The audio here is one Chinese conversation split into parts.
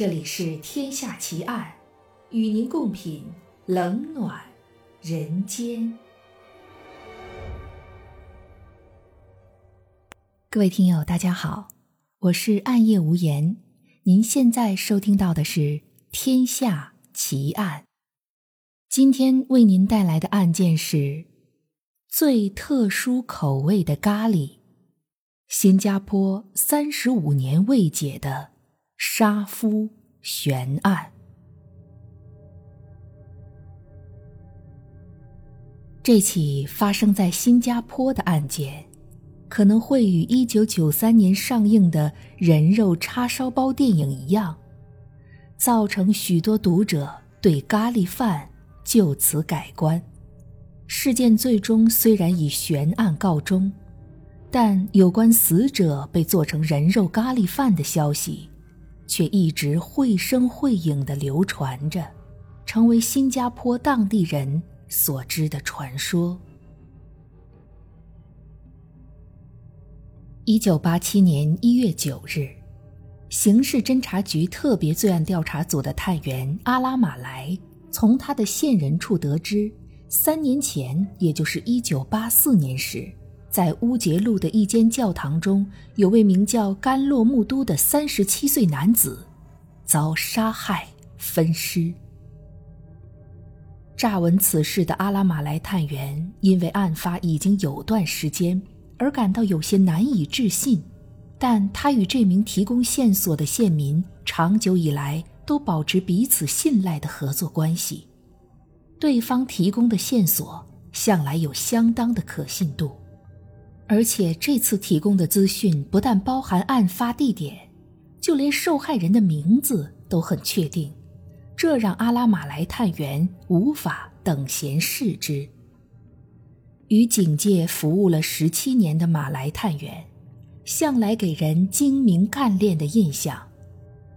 这里是《天下奇案》，与您共品冷暖人间。各位听友，大家好，我是暗夜无言。您现在收听到的是《天下奇案》。今天为您带来的案件是最特殊口味的咖喱——新加坡三十五年未解的杀夫悬案。这起发生在新加坡的案件，可能会与一九九三年上映的人肉叉烧包电影一样，造成许多读者对咖喱饭。就此改观，事件最终虽然以悬案告终，但有关死者被做成人肉咖喱饭的消息，却一直绘声绘影地流传着，成为新加坡当地人所知的传说。一九八七年一月九日，刑事侦查局特别罪案调查组的探员阿拉马来。从他的线人处得知，三年前，也就是一九八四年时，在乌节路的一间教堂中，有位名叫甘洛木都的三十七岁男子遭杀害分尸。乍闻此事的阿拉马来探员，因为案发已经有段时间，而感到有些难以置信，但他与这名提供线索的县民长久以来。都保持彼此信赖的合作关系，对方提供的线索向来有相当的可信度，而且这次提供的资讯不但包含案发地点，就连受害人的名字都很确定，这让阿拉马来探员无法等闲视之。与警界服务了十七年的马来探员，向来给人精明干练的印象。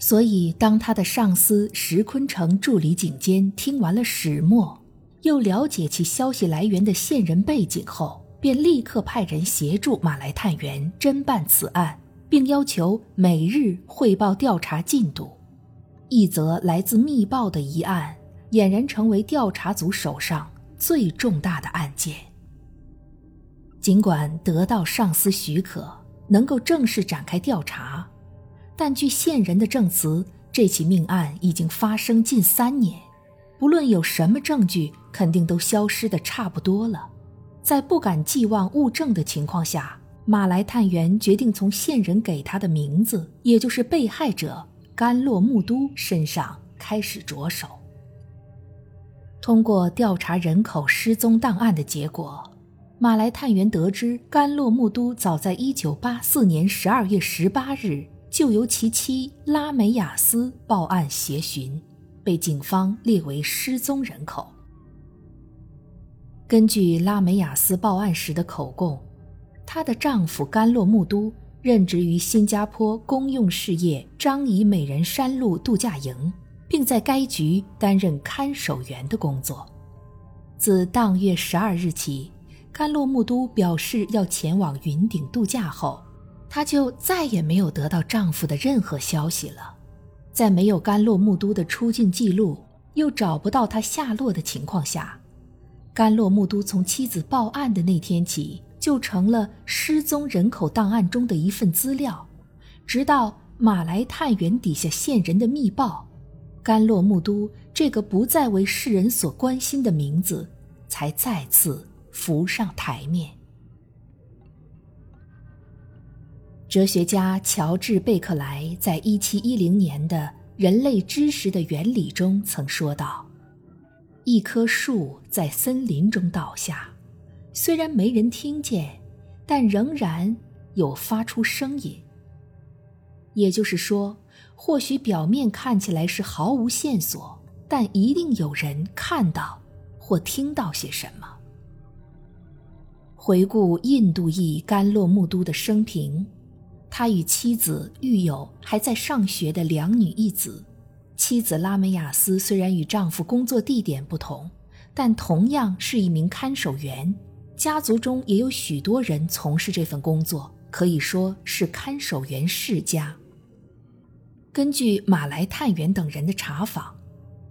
所以，当他的上司石坤城助理警监听完了始末，又了解其消息来源的线人背景后，便立刻派人协助马来探员侦办此案，并要求每日汇报调查进度。一则来自密报的疑案，俨然成为调查组手上最重大的案件。尽管得到上司许可，能够正式展开调查。但据线人的证词，这起命案已经发生近三年，不论有什么证据，肯定都消失的差不多了。在不敢寄望物证的情况下，马来探员决定从线人给他的名字，也就是被害者甘洛木都身上开始着手。通过调查人口失踪档案的结果，马来探员得知，甘洛木都早在1984年12月18日。就由其妻拉美亚斯报案协寻，被警方列为失踪人口。根据拉美亚斯报案时的口供，她的丈夫甘洛木都任职于新加坡公用事业樟宜美人山路度假营，并在该局担任看守员的工作。自当月十二日起，甘洛木都表示要前往云顶度假后。她就再也没有得到丈夫的任何消息了，在没有甘洛木都的出境记录，又找不到他下落的情况下，甘洛木都从妻子报案的那天起就成了失踪人口档案中的一份资料，直到马来探员底下线人的密报，甘洛木都这个不再为世人所关心的名字，才再次浮上台面。哲学家乔治·贝克莱在1710年的《人类知识的原理》中曾说道：“一棵树在森林中倒下，虽然没人听见，但仍然有发出声音。也就是说，或许表面看起来是毫无线索，但一定有人看到或听到些什么。”回顾印度裔甘洛木都的生平。他与妻子育有还在上学的两女一子。妻子拉美亚斯虽然与丈夫工作地点不同，但同样是一名看守员。家族中也有许多人从事这份工作，可以说是看守员世家。根据马来探员等人的查访，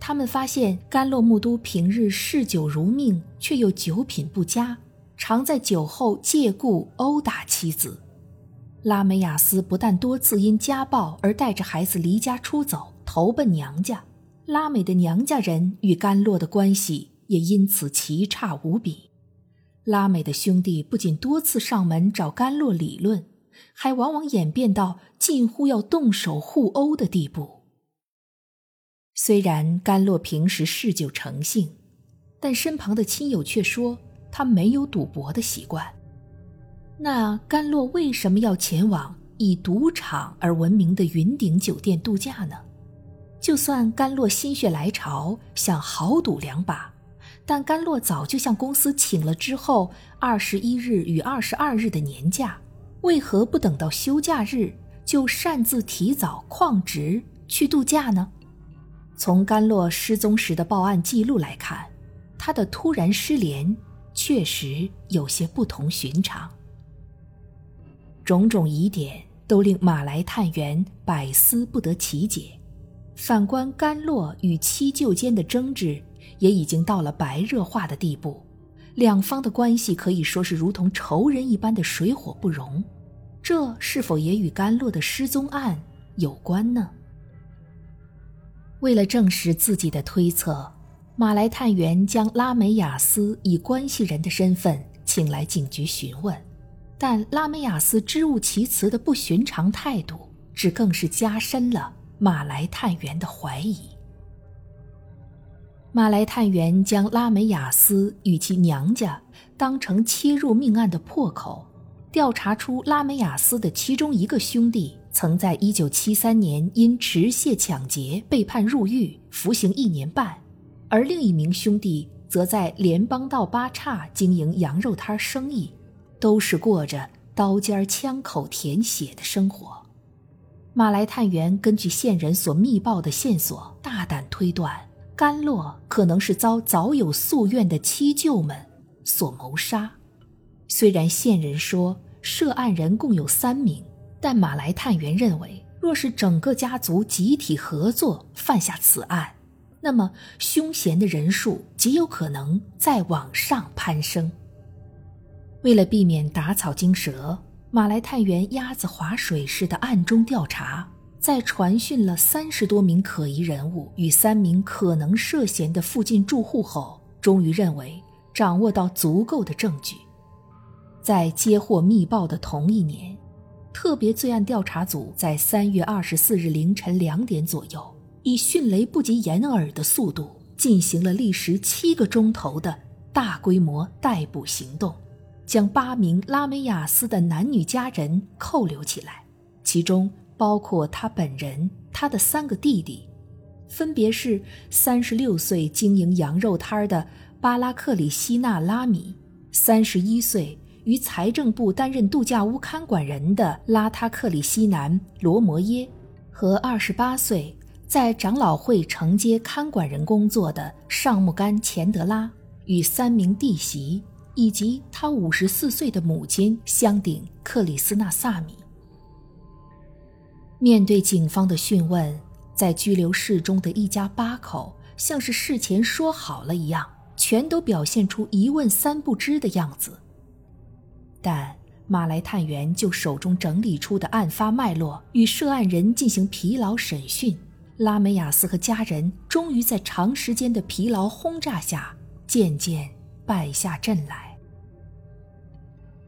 他们发现甘洛木都平日嗜酒如命，却又酒品不佳，常在酒后借故殴打妻子。拉美雅斯不但多次因家暴而带着孩子离家出走，投奔娘家。拉美的娘家人与甘洛的关系也因此奇差无比。拉美的兄弟不仅多次上门找甘洛理论，还往往演变到近乎要动手互殴的地步。虽然甘洛平时嗜酒成性，但身旁的亲友却说他没有赌博的习惯。那甘洛为什么要前往以赌场而闻名的云顶酒店度假呢？就算甘洛心血来潮想豪赌两把，但甘洛早就向公司请了之后二十一日与二十二日的年假，为何不等到休假日就擅自提早旷职去度假呢？从甘洛失踪时的报案记录来看，他的突然失联确实有些不同寻常。种种疑点都令马来探员百思不得其解。反观甘洛与七舅间的争执，也已经到了白热化的地步，两方的关系可以说是如同仇人一般的水火不容。这是否也与甘洛的失踪案有关呢？为了证实自己的推测，马来探员将拉美雅斯以关系人的身份请来警局询问。但拉梅亚斯支吾其词的不寻常态度，只更是加深了马来探员的怀疑。马来探员将拉梅亚斯与其娘家当成切入命案的破口，调查出拉梅亚斯的其中一个兄弟曾在1973年因持械抢劫被判入狱，服刑一年半，而另一名兄弟则在联邦道八岔经营羊肉摊生意。都是过着刀尖枪口舔血的生活。马来探员根据线人所密报的线索，大胆推断，甘洛可能是遭早有夙愿的七舅们所谋杀。虽然线人说涉案人共有三名，但马来探员认为，若是整个家族集体合作犯下此案，那么凶嫌的人数极有可能再往上攀升。为了避免打草惊蛇，马来探员鸭子划水似的暗中调查，在传讯了三十多名可疑人物与三名可能涉嫌的附近住户后，终于认为掌握到足够的证据。在接获密报的同一年，特别罪案调查组在三月二十四日凌晨两点左右，以迅雷不及掩耳的速度进行了历时七个钟头的大规模逮捕行动。将八名拉美亚斯的男女家人扣留起来，其中包括他本人、他的三个弟弟，分别是三十六岁经营羊肉摊的巴拉克里希纳拉米，三十一岁于财政部担任度假屋看管人的拉塔克里希南罗摩耶，和二十八岁在长老会承接看管人工作的尚木干钱德拉与三名弟媳。以及他五十四岁的母亲香顶克里斯纳萨米。面对警方的讯问，在拘留室中的一家八口像是事前说好了一样，全都表现出一问三不知的样子。但马来探员就手中整理出的案发脉络与涉案人进行疲劳审讯，拉梅亚斯和家人终于在长时间的疲劳轰炸下渐渐败下阵来。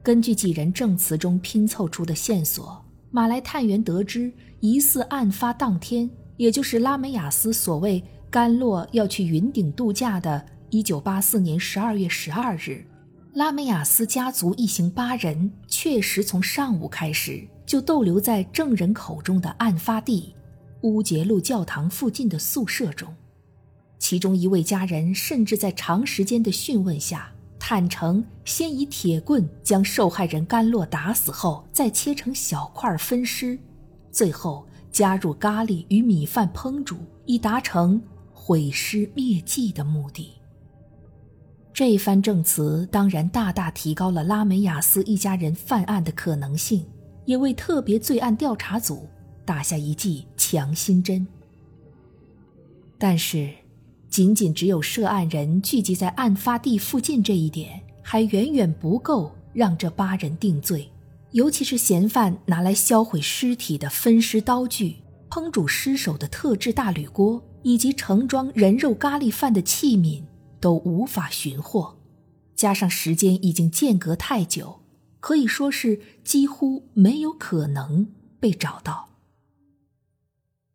根据几人证词中拼凑出的线索，马来探员得知，疑似案发当天，也就是拉美亚斯所谓甘洛要去云顶度假的1984年12月12日，拉美亚斯家族一行八人确实从上午开始就逗留在证人口中的案发地乌杰路教堂附近的宿舍中，其中一位家人甚至在长时间的讯问下。坦诚，先以铁棍将受害人甘洛打死后，再切成小块分尸，最后加入咖喱与米饭烹煮，以达成毁尸灭迹的目的。这番证词当然大大提高了拉美亚斯一家人犯案的可能性，也为特别罪案调查组打下一剂强心针。但是，仅仅只有涉案人聚集在案发地附近这一点，还远远不够让这八人定罪。尤其是嫌犯拿来销毁尸体的分尸刀具、烹煮尸首的特制大铝锅，以及盛装人肉咖喱饭的器皿，都无法寻获。加上时间已经间隔太久，可以说是几乎没有可能被找到。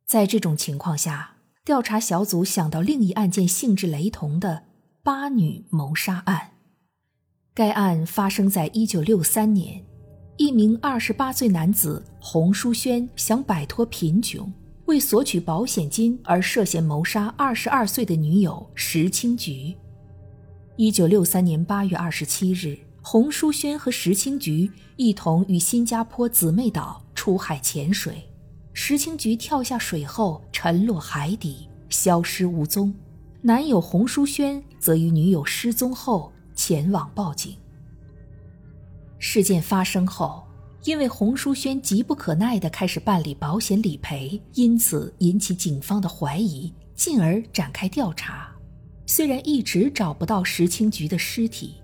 在这种情况下，调查小组想到另一案件性质雷同的八女谋杀案。该案发生在一九六三年。一名二十八岁男子洪书轩想摆脱贫穷，为索取保险金而涉嫌谋杀二十二岁的女友石青菊。一九六三年八月二十七日，洪书轩和石青菊一同与新加坡姊妹岛出海潜水，石青菊跳下水后沉落海底，消失无踪。男友洪书轩则于女友失踪后前往报警。事件发生后，因为洪书轩急不可耐地开始办理保险理赔，因此引起警方的怀疑，进而展开调查。虽然一直找不到石青菊的尸体，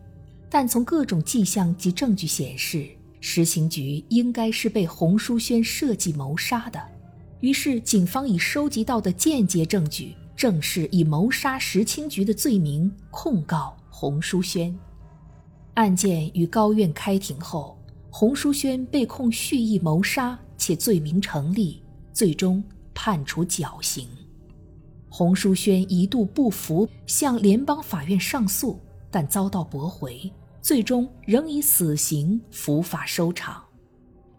但从各种迹象及证据显示，石青菊应该是被洪淑轩设计谋杀的。于是，警方以收集到的间接证据，正式以谋杀石青菊的罪名控告洪淑轩。案件于高院开庭后，洪淑轩被控蓄意谋杀，且罪名成立，最终判处绞刑。洪淑轩一度不服，向联邦法院上诉，但遭到驳回，最终仍以死刑伏法收场。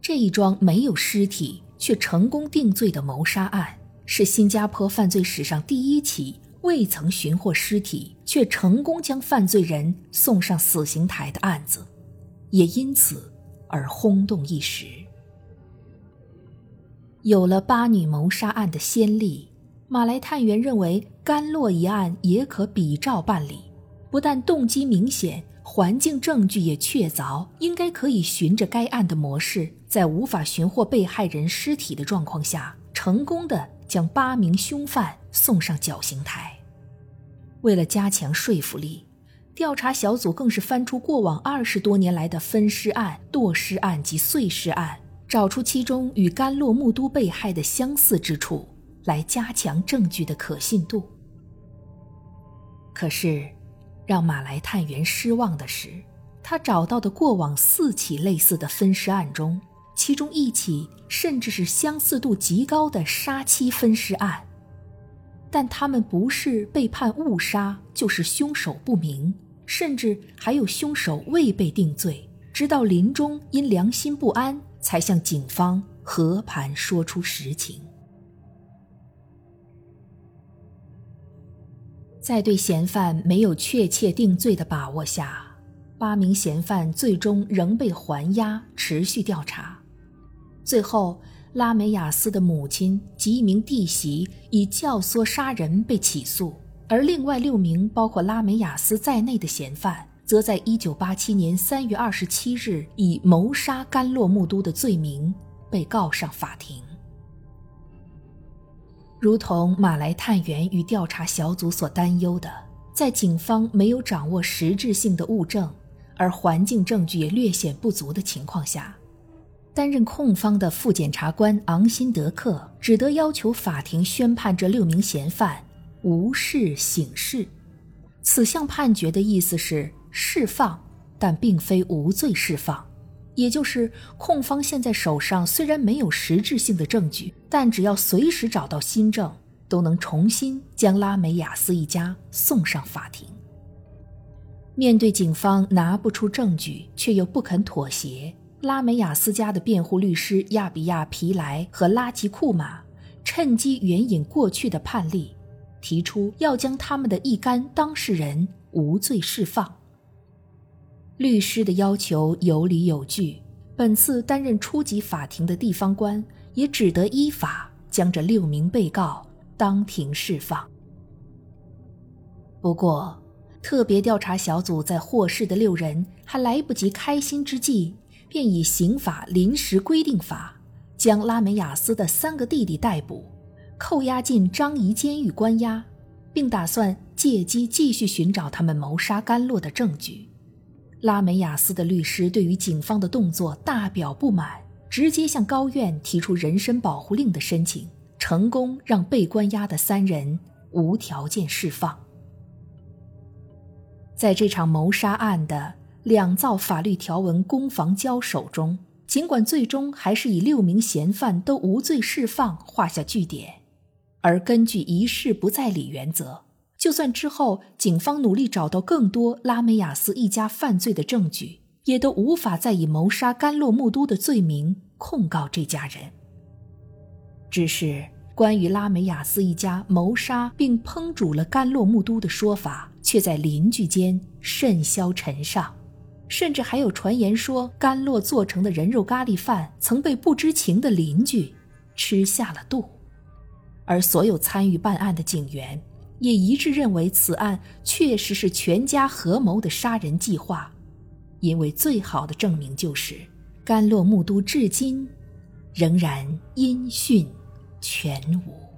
这一桩没有尸体却成功定罪的谋杀案，是新加坡犯罪史上第一起。未曾寻获尸体，却成功将犯罪人送上死刑台的案子，也因此而轰动一时。有了八女谋杀案的先例，马来探员认为甘洛一案也可比照办理。不但动机明显，环境证据也确凿，应该可以循着该案的模式，在无法寻获被害人尸体的状况下，成功的。将八名凶犯送上绞刑台。为了加强说服力，调查小组更是翻出过往二十多年来的分尸案、剁尸案及碎尸案，找出其中与甘洛木都被害的相似之处，来加强证据的可信度。可是，让马来探员失望的是，他找到的过往四起类似的分尸案中。其中一起甚至是相似度极高的杀妻分尸案，但他们不是被判误杀，就是凶手不明，甚至还有凶手未被定罪，直到临终因良心不安才向警方和盘说出实情。在对嫌犯没有确切定罪的把握下，八名嫌犯最终仍被还押，持续调查。最后，拉梅亚斯的母亲及一名弟媳以教唆杀人被起诉，而另外六名包括拉梅亚斯在内的嫌犯，则在1987年3月27日以谋杀甘洛木都的罪名被告上法庭。如同马来探员与调查小组所担忧的，在警方没有掌握实质性的物证，而环境证据也略显不足的情况下。担任控方的副检察官昂辛德克只得要求法庭宣判这六名嫌犯无事醒事。此项判决的意思是释放，但并非无罪释放。也就是控方现在手上虽然没有实质性的证据，但只要随时找到新证，都能重新将拉梅亚斯一家送上法庭。面对警方拿不出证据却又不肯妥协。拉梅亚斯家的辩护律师亚比亚皮莱和拉吉库马趁机援引过去的判例，提出要将他们的一干当事人无罪释放。律师的要求有理有据，本次担任初级法庭的地方官也只得依法将这六名被告当庭释放。不过，特别调查小组在获释的六人还来不及开心之际。便以刑法临时规定法将拉美亚斯的三个弟弟逮捕，扣押进张仪监狱关押，并打算借机继续寻找他们谋杀甘洛的证据。拉美亚斯的律师对于警方的动作大表不满，直接向高院提出人身保护令的申请，成功让被关押的三人无条件释放。在这场谋杀案的两造法律条文攻防交手中，尽管最终还是以六名嫌犯都无罪释放画下句点，而根据一事不再理原则。就算之后警方努力找到更多拉美亚斯一家犯罪的证据，也都无法再以谋杀甘洛木都的罪名控告这家人。只是关于拉美亚斯一家谋杀并烹煮了甘洛木都的说法，却在邻居间甚嚣尘上，甚至还有传言说甘洛做成的人肉咖喱饭曾被不知情的邻居吃下了肚，而所有参与办案的警员。也一致认为此案确实是全家合谋的杀人计划，因为最好的证明就是甘洛木都至今仍然音讯全无。